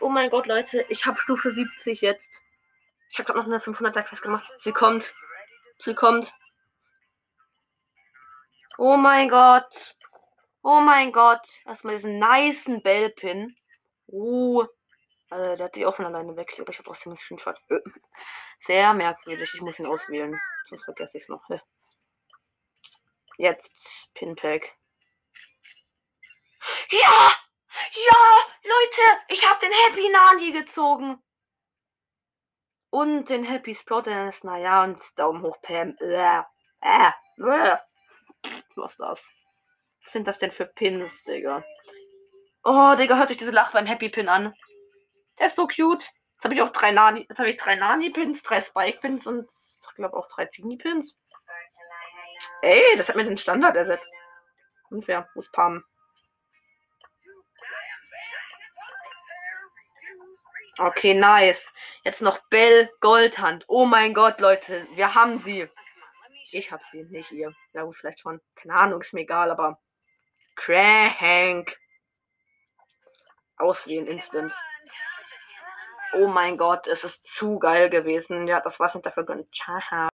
Oh mein Gott, Leute, ich habe Stufe 70 jetzt. Ich habe gerade noch eine 500er Quest gemacht. Sie kommt. Sie kommt. Oh mein Gott. Oh mein Gott. Erstmal diesen niceen Bellpin. Uh. Also, der hat sich auch von alleine weg. Ich habe trotzdem einen Screenshot. Äh. Sehr merkwürdig. Ich muss ihn auswählen. Sonst vergesse ich es noch. Jetzt Pinpack. Ja! Ja! Leute! Ich habe den Happy Nani gezogen. Und den Happy Sprouters. Naja, und Daumen hoch, Pam. Äh, äh, äh. Was ist das? Was sind das denn für Pins, Digga? Oh, Digga, hört euch diese Lach beim Happy Pin an. Der ist so cute. Jetzt habe ich auch drei Nani, jetzt habe ich drei Nani-Pins, drei Spike-Pins und ich glaube auch drei Genie-Pins. Ey, das hat mir den Standard ersetzt. Unfair. Ist Pam? Okay, nice. Jetzt noch Bell Goldhand. Oh mein Gott, Leute, wir haben sie. Ich hab sie, nicht ihr. Ja gut, vielleicht schon. Keine Ahnung, ist mir egal, aber. Crank. Auswählen instant. Oh mein Gott, es ist zu geil gewesen. Ja, das war's mit der Folge. Ciao.